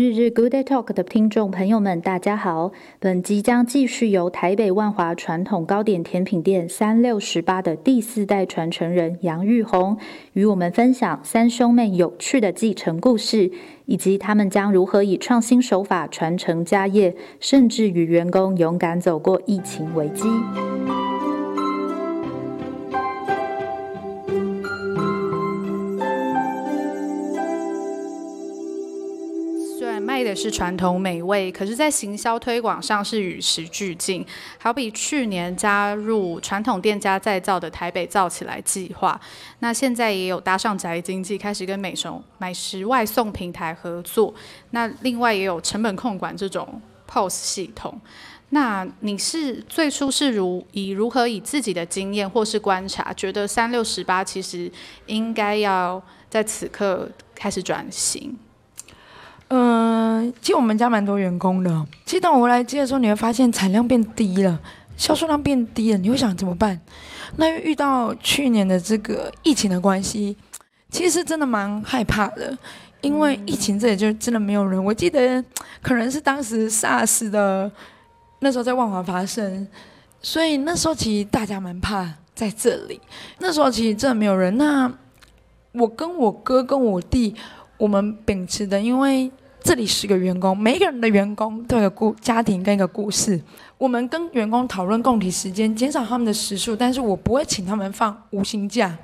日日 Good Day Talk 的听众朋友们，大家好。本集将继续由台北万华传统糕点甜品店三六十八的第四代传承人杨玉红与我们分享三兄妹有趣的继承故事，以及他们将如何以创新手法传承家业，甚至与员工勇敢走过疫情危机。卖的是传统美味，可是，在行销推广上是与时俱进。好比去年加入传统店家再造的台北造起来计划，那现在也有搭上宅经济，开始跟美食美食外送平台合作。那另外也有成本控管这种 POS 系统。那你是最初是如以如何以自己的经验或是观察，觉得三六十八其实应该要在此刻开始转型？嗯、其实我们家蛮多员工的。其实当我回来接的时候，你会发现产量变低了，销售量变低了。你会想怎么办？那遇到去年的这个疫情的关系，其实真的蛮害怕的，因为疫情这里就真的没有人。我记得可能是当时 SARS 的那时候在万华发生，所以那时候其实大家蛮怕在这里。那时候其实真的没有人。那我跟我哥跟我弟，我们秉持的，因为。这里十个员工，每一个人的员工都有个故家庭跟一个故事。我们跟员工讨论共体时间，减少他们的时数，但是我不会请他们放无薪假，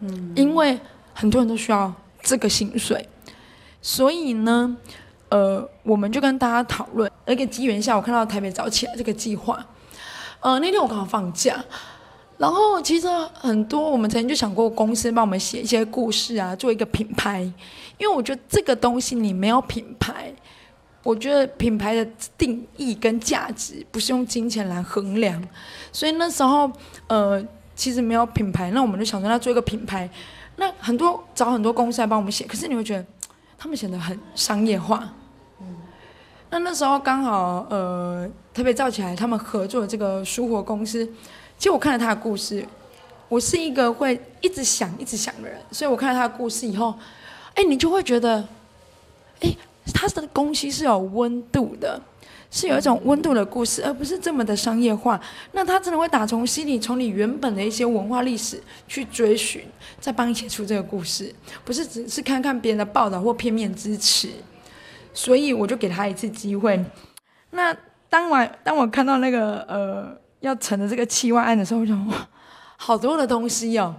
嗯，因为很多人都需要这个薪水，所以呢，呃，我们就跟大家讨论。一个机缘下，我看到台北早起来这个计划，呃，那天我刚好放假。然后其实很多，我们曾经就想过公司帮我们写一些故事啊，做一个品牌。因为我觉得这个东西你没有品牌，我觉得品牌的定义跟价值不是用金钱来衡量。所以那时候呃，其实没有品牌，那我们就想说要做一个品牌。那很多找很多公司来帮我们写，可是你会觉得他们写的很商业化。嗯那那时候刚好呃，特别造起来他们合作的这个蔬活公司。其实我看了他的故事，我是一个会一直想、一直想的人，所以我看了他的故事以后，哎，你就会觉得，哎，他的东西是有温度的，是有一种温度的故事，而不是这么的商业化。那他真的会打从心里，从你原本的一些文化历史去追寻，再帮你写出这个故事，不是只是看看别人的报道或片面支持。所以我就给他一次机会。那当晚，当我看到那个呃。要成的这个七万案的时候，我就哇，好多的东西哦。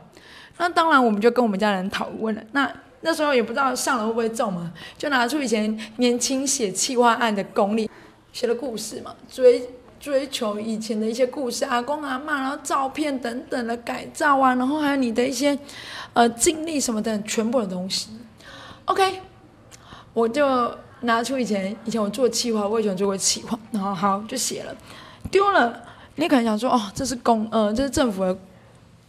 那当然，我们就跟我们家人讨论了。那那时候也不知道上了会不会中嘛，就拿出以前年轻写企划案的功力，写的故事嘛，追追求以前的一些故事，阿公阿嬷，然后照片等等的改造啊，然后还有你的一些呃经历什么的，全部的东西。OK，我就拿出以前以前我做企划，我以前做过企划，然后好就写了，丢了。你可能想说，哦，这是公，呃，这是政府的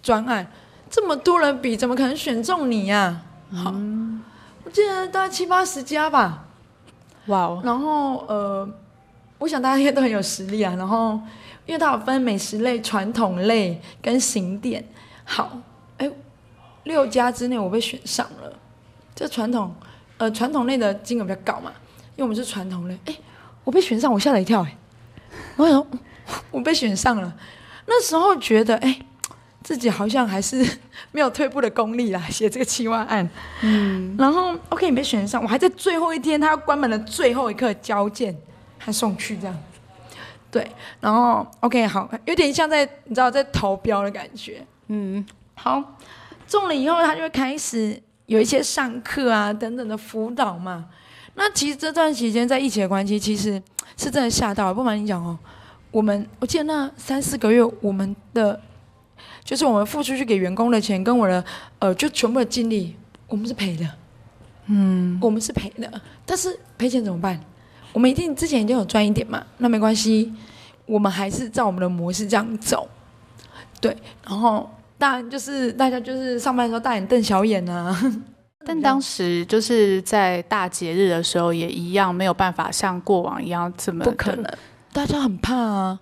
专案，这么多人比，怎么可能选中你呀？好，嗯、我记得大概七八十家吧。哇哦。然后，呃，我想大家应该都很有实力啊。然后，因为它有分美食类、传统类跟行店。好，哎，六家之内我被选上了。这传统，呃，传统类的金额比较高嘛，因为我们是传统类。哎，我被选上，我吓了一跳，哎，我想。我被选上了，那时候觉得哎，自己好像还是 没有退步的功力啦，写这个七万案。嗯，然后 OK，你被选上，我还在最后一天，他要关门的最后一刻交件，他送去这样。对，然后 OK 好，有点像在你知道在投标的感觉。嗯，好，中了以后，他就会开始有一些上课啊等等的辅导嘛。那其实这段期间在疫情的关系，其实是真的吓到了，不瞒你讲哦。我们我记得那三四个月，我们的就是我们付出去给员工的钱，跟我的呃，就全部的精力，我们是赔的，嗯，我们是赔的。但是赔钱怎么办？我们一定之前一定有赚一点嘛，那没关系，我们还是照我们的模式这样走，对。然后当然就是大家就是上班的时候大眼瞪小眼啊。但当时就是在大节日的时候，也一样没有办法像过往一样这么不可能。大家很怕啊，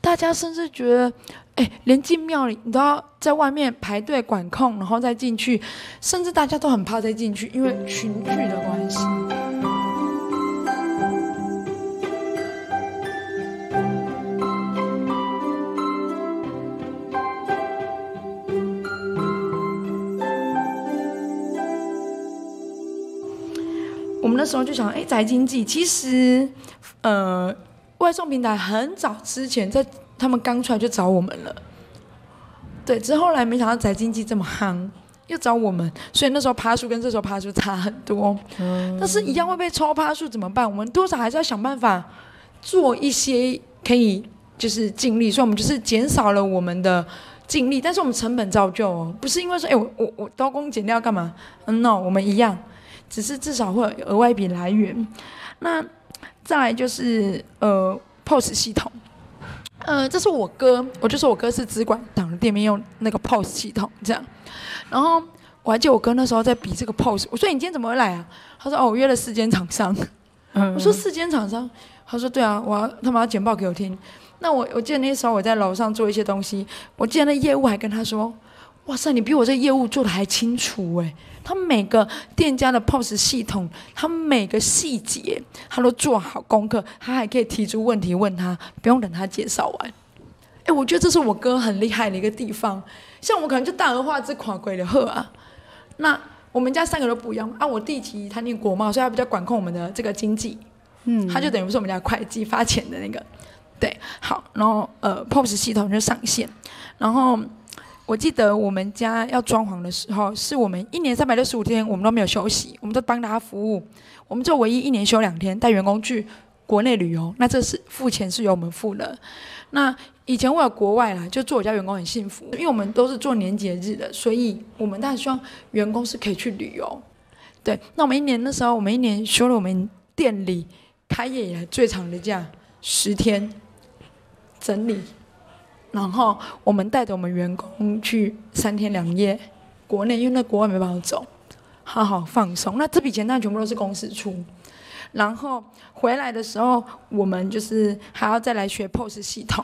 大家甚至觉得，哎，连进庙里你都要在外面排队管控，然后再进去，甚至大家都很怕再进去，因为群聚的关系。我们那时候就想，哎，宅经济其实，呃，外送平台很早之前在他们刚出来就找我们了。对，之后来没想到宅经济这么夯，又找我们，所以那时候趴数跟这时候趴数差很多。嗯，但是一样会被抽趴数怎么办？我们多少还是要想办法做一些可以就是尽力，所以我们就是减少了我们的尽力，但是我们成本照旧哦，不是因为说哎我我我刀工减料干嘛？嗯，no，我们一样，只是至少会有额外一笔来源。那再来就是呃 POS 系统。呃，这是我哥，我就说我哥是只管党的店面用那个 POS 系统这样，然后我还记得我哥那时候在比这个 POS，我说你今天怎么会来啊？他说哦，我约了四间厂商。嗯，我说四间厂商，他说对啊，我要他们要简报给我听。那我我记得那时候我在楼上做一些东西，我记得那业务还跟他说，哇塞，你比我这业务做的还清楚哎。他每个店家的 POS 系统，他每个细节他都做好功课，他还可以提出问题问他，不用等他介绍完。哎，我觉得这是我哥很厉害的一个地方。像我可能就大而化之垮鬼的喝啊。那我们家三个都不一样啊。我弟其实他念国贸，所以他比较管控我们的这个经济。嗯，他就等于是我们家会计发钱的那个。对，好，然后呃 POS 系统就上线，然后。我记得我们家要装潢的时候，是我们一年三百六十五天，我们都没有休息，我们都帮大家服务。我们就唯一一年休两天，带员工去国内旅游，那这是付钱是由我们付的。那以前为了国外啦，就做我家员工很幸福，因为我们都是做年节日的，所以我们当然希望员工是可以去旅游。对，那我们一年那时候，我们一年休了我们店里开业以来最长的假十天，整理。然后我们带着我们员工去三天两夜国内，因为那国外没办法走，好好放松。那这笔钱当然全部都是公司出。然后回来的时候，我们就是还要再来学 POS 系统。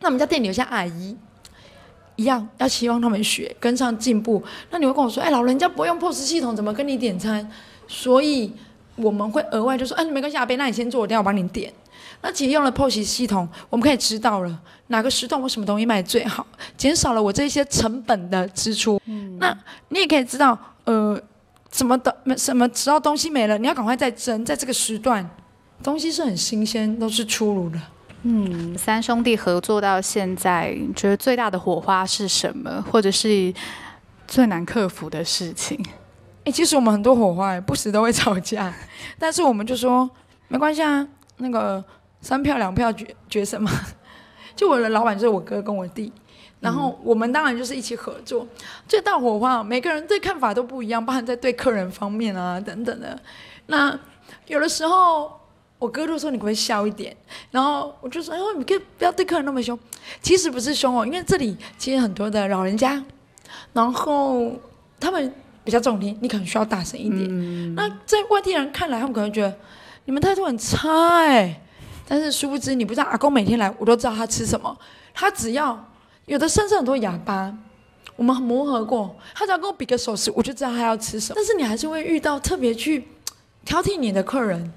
那我们家店里有些阿姨，一样要希望他们学跟上进步。那你会跟我说，哎，老人家不用 POS 系统，怎么跟你点餐？所以我们会额外就说，哎，没关系，阿贝，那你先做，我等下我帮你点。那其实用了 POS 系统，我们可以知道了哪个时段我什么东西卖最好，减少了我这些成本的支出。嗯，那你也可以知道，呃，什么的什么只要东西没了，你要赶快再蒸，在这个时段，东西是很新鲜，都是出炉的。嗯，三兄弟合作到现在，你觉得最大的火花是什么，或者是最难克服的事情？哎，其实我们很多火花，不时都会吵架，但是我们就说没关系啊，那个。三票两票决决胜嘛，就我的老板就是我哥跟我弟，然后我们当然就是一起合作。最大火花，每个人对看法都不一样，包含在对客人方面啊等等的。那有的时候我哥就说你可不可以笑一点，然后我就说哎呦你可以不要对客人那么凶。其实不是凶哦，因为这里其实很多的老人家，然后他们比较重听，你可能需要大声一点。嗯、那在外地人看来，他们可能觉得你们态度很差哎、欸。但是殊不知，你不知道阿公每天来，我都知道他吃什么。他只要有的身上很多哑巴，我们磨合过，他只要跟我比个手势，我就知道他要吃什么。但是你还是会遇到特别去挑剔你的客人，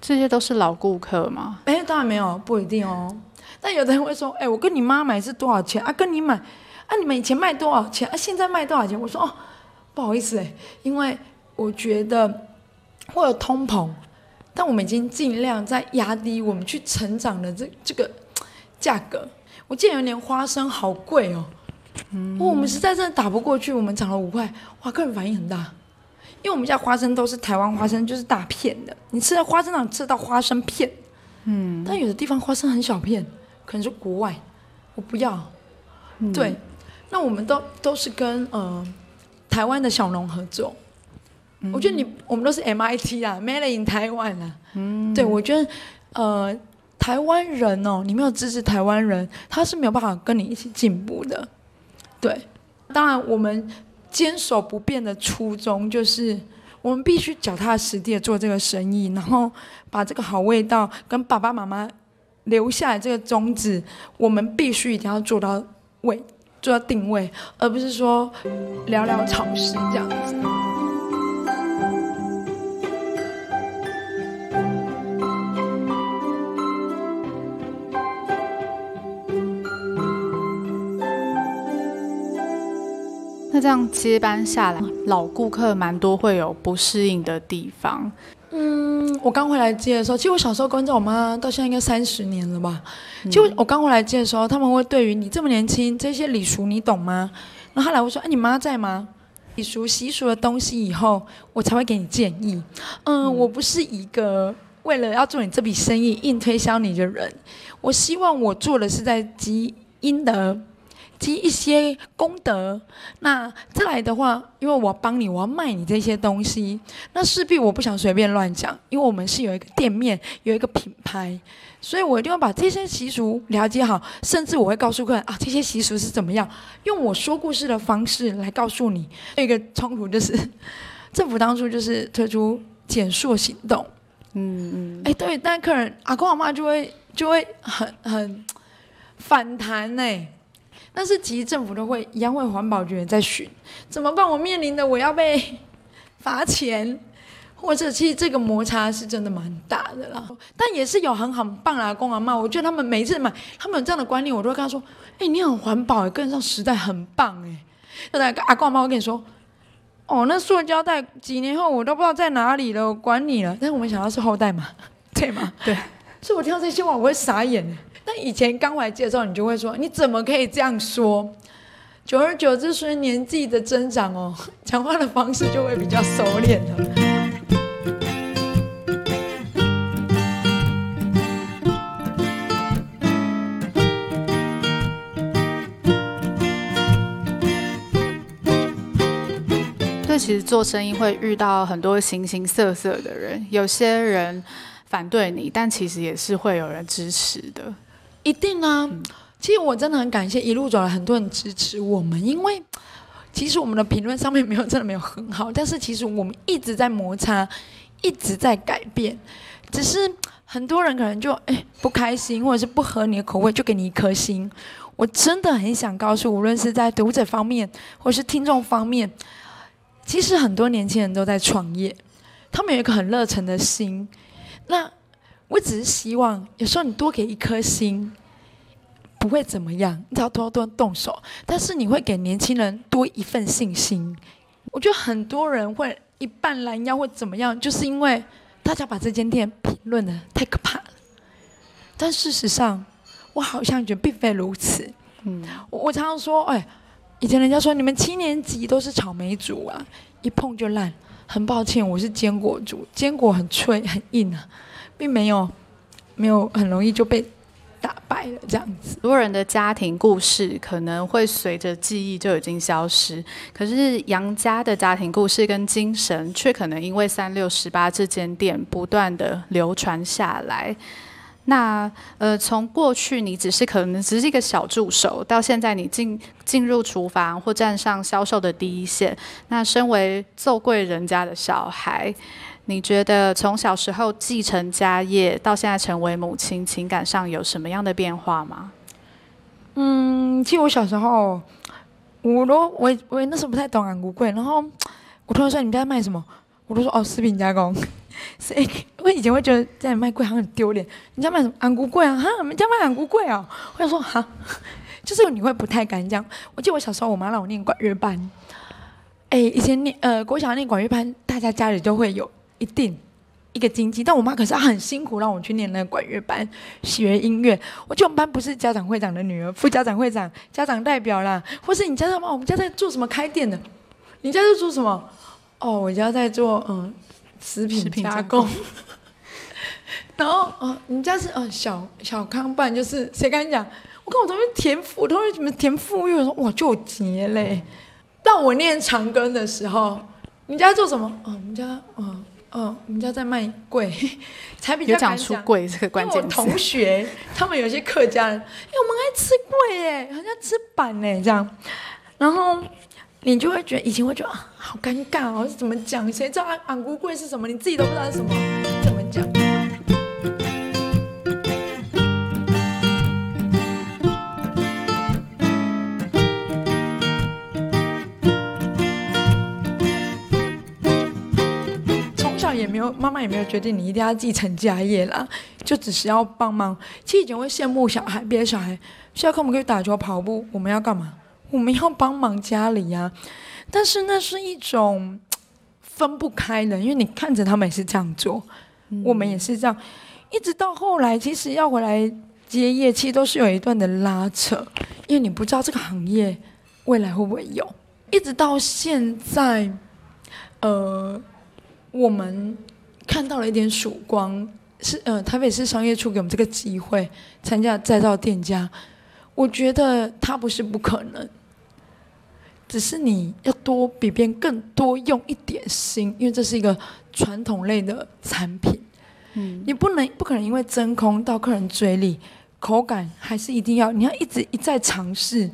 这些都是老顾客吗？哎，当然没有，不一定哦。但有的人会说，哎，我跟你妈买是多少钱啊？跟你买啊？你们以前卖多少钱啊？现在卖多少钱？我说哦，不好意思哎，因为我觉得会有通膨。但我们已经尽量在压低我们去成长的这这个价格。我记得有一年花生好贵哦，嗯，我们实在真的打不过去，我们涨了五块，哇，客人反应很大，因为我们家花生都是台湾花生，就是大片的，你吃到花生上吃到花生片，嗯，但有的地方花生很小片，可能是国外，我不要，嗯、对，那我们都都是跟呃台湾的小农合作。我觉得你我们都是 MIT 啊，Made in Taiwan 啊。嗯，对，我觉得，呃，台湾人哦，你没有支持台湾人，他是没有办法跟你一起进步的。对，当然我们坚守不变的初衷就是，我们必须脚踏实地的做这个生意，然后把这个好味道跟爸爸妈妈留下来这个宗旨，我们必须一定要做到位，做到定位，而不是说寥寥草食这样子。那这样接班下来，老顾客蛮多会有不适应的地方。嗯，我刚回来接的时候，其实我小时候跟着我妈到现在应该三十年了吧。就我刚回来接的时候，他们会对于你这么年轻，这些礼俗你懂吗？然后后来我说：“哎，你妈在吗？”礼俗习俗的东西，以后我才会给你建议。嗯，嗯，我不是一个为了要做你这笔生意硬推销你的人。我希望我做的是在积阴德。积一些功德，那再来的话，因为我要帮你，我要卖你这些东西，那势必我不想随便乱讲，因为我们是有一个店面，有一个品牌，所以我一定要把这些习俗了解好，甚至我会告诉客人啊，这些习俗是怎么样，用我说故事的方式来告诉你。一个冲突就是，政府当初就是推出减塑行动，嗯嗯，哎对，但客人阿公阿妈就会就会很很反弹呢、欸。但是其实政府都会一样会环保局在巡，怎么办？我面临的我要被 罚钱，或者其实这个摩擦是真的蛮大的啦。但也是有很很棒的阿公阿妈，我觉得他们每次买，他们有这样的观念，我都会跟他说：“哎，你很环保，跟上时代，很棒。”哎，那个阿公阿妈会跟你说：“哦，那塑胶袋几年后我都不知道在哪里了，我管你了。”但是我们想到是后代嘛，对吗？对。所以我听到这些话，我会傻眼。但以前刚来介绍，你就会说：“你怎么可以这样说？”久而久之，随年纪的增长哦，讲话的方式就会比较收敛了。对，其实做生意会遇到很多形形色色的人，有些人反对你，但其实也是会有人支持的。一定啊！其实我真的很感谢一路走来很多人支持我们，因为 其实我们的评论上面没有真的没有很好，但是其实我们一直在摩擦，一直在改变。只是 很多人可能就哎不开心，或者是不合你的口味，就给你一颗心。我真的很想告诉，无论是在读者方面，或是听众方面，其实很多年轻人都在创业，他们有一个很热忱的心。那我只是希望，有时候你多给一颗心，不会怎么样，你只要多多动手。但是你会给年轻人多一份信心。我觉得很多人会一半拦腰或怎么样，就是因为大家把这间店评论得太可怕了。但事实上，我好像觉得并非如此。嗯，我我常常说，哎，以前人家说你们七年级都是草莓族啊，一碰就烂。很抱歉，我是坚果族，坚果很脆很硬啊。并没有，没有很容易就被打败了这样子。很多人的家庭故事可能会随着记忆就已经消失，可是杨家的家庭故事跟精神却可能因为三六十八这间店不断的流传下来。那呃，从过去你只是可能只是一个小助手，到现在你进进入厨房或站上销售的第一线，那身为做贵人家的小孩。你觉得从小时候继承家业到现在成为母亲，情感上有什么样的变化吗？嗯，其实我小时候，我都我我那时候不太懂安菇贵，然后我突然说，你们家卖什么？我都说哦，食品加工。所以我以前会觉得在卖贵好像很丢脸。你家卖什么安菇贵啊？哈，我们家卖安菇贵啊？我想说哈，就是你会不太敢讲。我记得我小时候，我妈让我念管乐班。哎，以前念呃国小念管乐班，大家家里都会有。一定一个经济，但我妈可是很辛苦让我去念那个管乐班学音乐。我觉得我们班不是家长会长的女儿，副家长会长、家长代表啦，或是你家在吗？我们家在做什么开店的？你家在做什么？哦，我家在做嗯食品加工。然后哦，你家是嗯小小康办，就是谁跟你讲？我跟我同学田富，同学怎么田富裕，我说哇就结嘞。到我念长庚的时候，你家做什么？哦，我们家嗯。哦，我们家在卖贵，才比较敢讲。讲出贵这个关键词。我同学他们有些客家人，哎，我们爱吃贵哎，好像吃板哎这样，然后你就会觉得以前会觉得啊，好尴尬哦，怎么讲？谁知道安安菇粿是什么？你自己都不知道是什么，怎么讲？有，妈妈也没有决定你一定要继承家业啦，就只是要帮忙。其实以前会羡慕小孩，别的小孩下课我们可以打球、跑步，我们要干嘛？我们要帮忙家里呀、啊。但是那是一种分不开的，因为你看着他们也是这样做，嗯、我们也是这样，一直到后来，其实要回来接业，其实都是有一段的拉扯，因为你不知道这个行业未来会不会有，一直到现在，呃，我们看到了一点曙光，是呃，台北市商业处给我们这个机会参加再造店家，我觉得它不是不可能。只是你要多比别人更多用一点心，因为这是一个传统类的产品，嗯，你不能不可能因为真空到客人嘴里，口感还是一定要，你要一直一再尝试。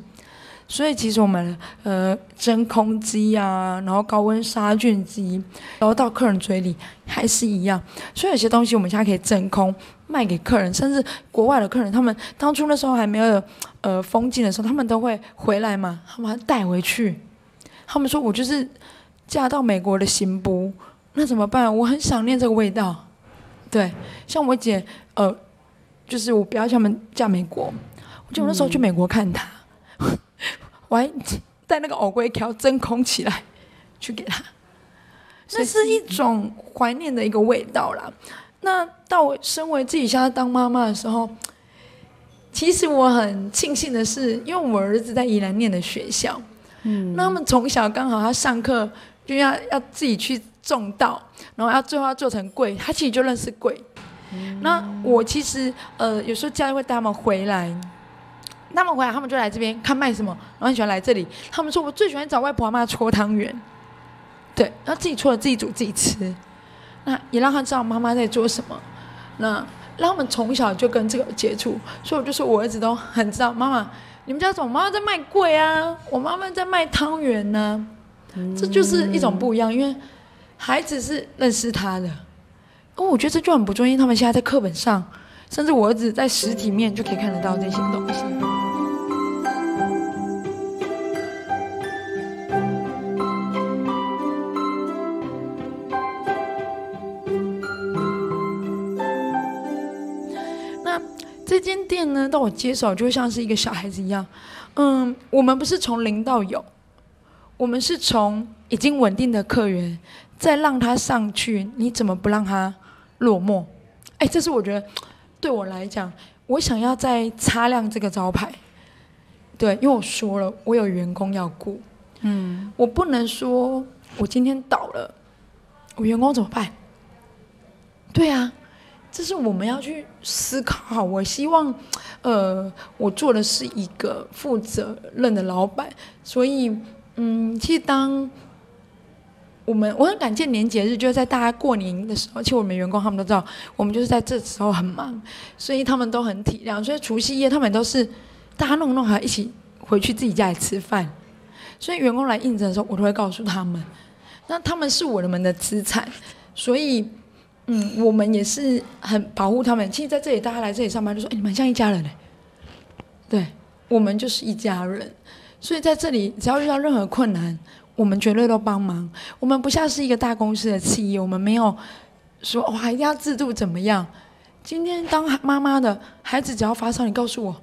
所以其实我们呃真空机啊，然后高温杀菌机，然后到客人嘴里还是一样。所以有些东西我们现在可以真空卖给客人，甚至国外的客人，他们当初那时候还没有呃封禁的时候，他们都会回来嘛，他们带回去。他们说我就是嫁到美国的新妇，那怎么办？我很想念这个味道。对，像我姐呃，就是我表姐他们嫁美国，我就那时候去美国看她。嗯我还带那个藕龟条真空起来，去给他，那是一种怀念的一个味道啦。那到我身为自己现在当妈妈的时候，其实我很庆幸的是，因为我儿子在宜兰念的学校，嗯，那他们从小刚好他上课就要要自己去种稻，然后要最后要做成桂，他其实就认识桂。嗯、那我其实呃有时候家里会带他们回来。他们回来，他们就来这边看卖什么，然后很喜欢来这里。他们说，我最喜欢找外婆阿妈搓汤圆，对，然后自己搓了自己煮自己吃。那也让他知道妈妈在做什么。那让他们从小就跟这个接触，所以我就说我儿子都很知道妈妈，你们家怎么妈妈在卖贵啊？我妈妈在卖汤圆呢。这就是一种不一样，因为孩子是认识他的。哦，我觉得这就很不错，因为他们现在在课本上，甚至我儿子在实体面就可以看得到这些东西。间店呢，到我接手就像是一个小孩子一样。嗯，我们不是从零到有，我们是从已经稳定的客源，再让他上去，你怎么不让他落寞？哎，这是我觉得对我来讲，我想要再擦亮这个招牌。对，因为我说了，我有员工要顾，嗯，我不能说我今天倒了，我员工怎么办？对啊。这是我们要去思考。我希望，呃，我做的是一个负责任的老板。所以，嗯，其实当我们我很感谢年节日，就是在大家过年的时候，其实我们员工他们都知道，我们就是在这时候很忙，所以他们都很体谅。所以除夕夜他们都是大家弄弄好一起回去自己家里吃饭。所以员工来应征的时候，我都会告诉他们，那他们是我们的资产，所以。嗯，我们也是很保护他们。其实在这里，大家来这里上班就说：“哎，你们像一家人嘞。”对，我们就是一家人。所以在这里，只要遇到任何困难，我们绝对都帮忙。我们不像是一个大公司的企业，我们没有说哇一定要制度怎么样。今天当妈妈的孩子只要发烧，你告诉我：“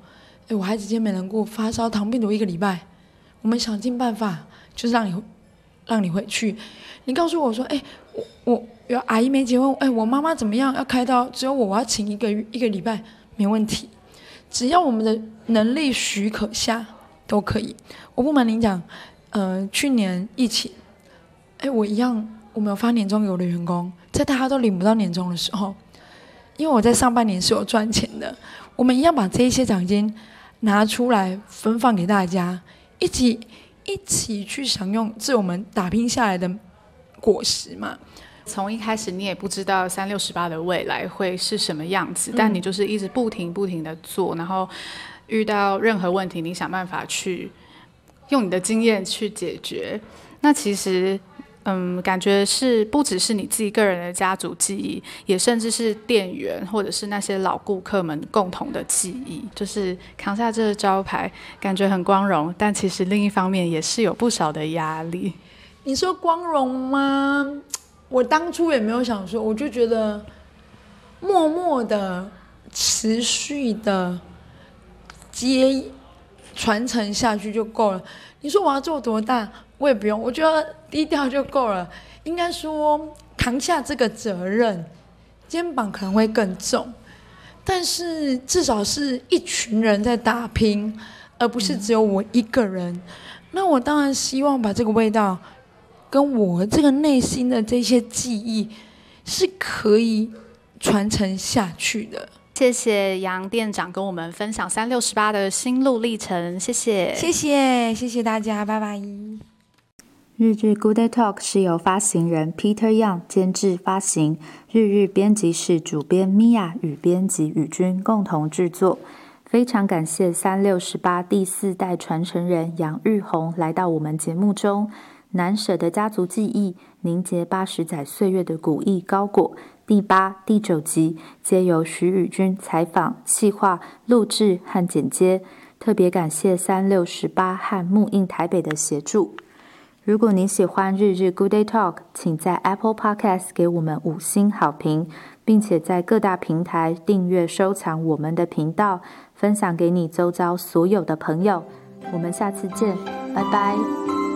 哎，我孩子今天没能过发烧，糖病毒一个礼拜。”我们想尽办法，就是让你让你回去。你告诉我说：“哎，我。”有阿姨没结婚，哎，我妈妈怎么样？要开刀，只有我，我要请一个一个礼拜，没问题，只要我们的能力许可下都可以。我不瞒您讲，呃，去年疫情，哎，我一样，我没有发年终给我的员工，在大家都领不到年终的时候，因为我在上半年是有赚钱的，我们一样把这一些奖金拿出来分放给大家，一起一起去享用这我们打拼下来的果实嘛。从一开始你也不知道三六十八的未来会是什么样子，但你就是一直不停不停的做，然后遇到任何问题，你想办法去用你的经验去解决。那其实，嗯，感觉是不只是你自己个人的家族记忆，也甚至是店员或者是那些老顾客们共同的记忆。就是扛下这个招牌，感觉很光荣，但其实另一方面也是有不少的压力。你说光荣吗？我当初也没有想说，我就觉得默默的、持续的接传承下去就够了。你说我要做多大，我也不用，我觉得低调就够了。应该说扛下这个责任，肩膀可能会更重，但是至少是一群人在打拼，而不是只有我一个人。嗯、那我当然希望把这个味道，跟我这个内心的这些记忆，是可以传承下去的。谢谢杨店长跟我们分享三六十八的心路历程，谢谢，谢谢，谢谢大家，拜拜。日日 Good Day Talk 是由发行人 Peter Young 监制发行，日日编辑室主编 Mia 与编辑宇君共同制作。非常感谢三六十八第四代传承人杨玉红来到我们节目中，难舍的家族记忆，凝结八十载岁月的古意高果。第八、第九集皆由徐宇君采访、企划、录制和剪接，特别感谢三六十八和木印台北的协助。如果你喜欢日日 Good Day Talk，请在 Apple Podcast 给我们五星好评，并且在各大平台订阅、收藏我们的频道，分享给你周遭所有的朋友。我们下次见，拜拜。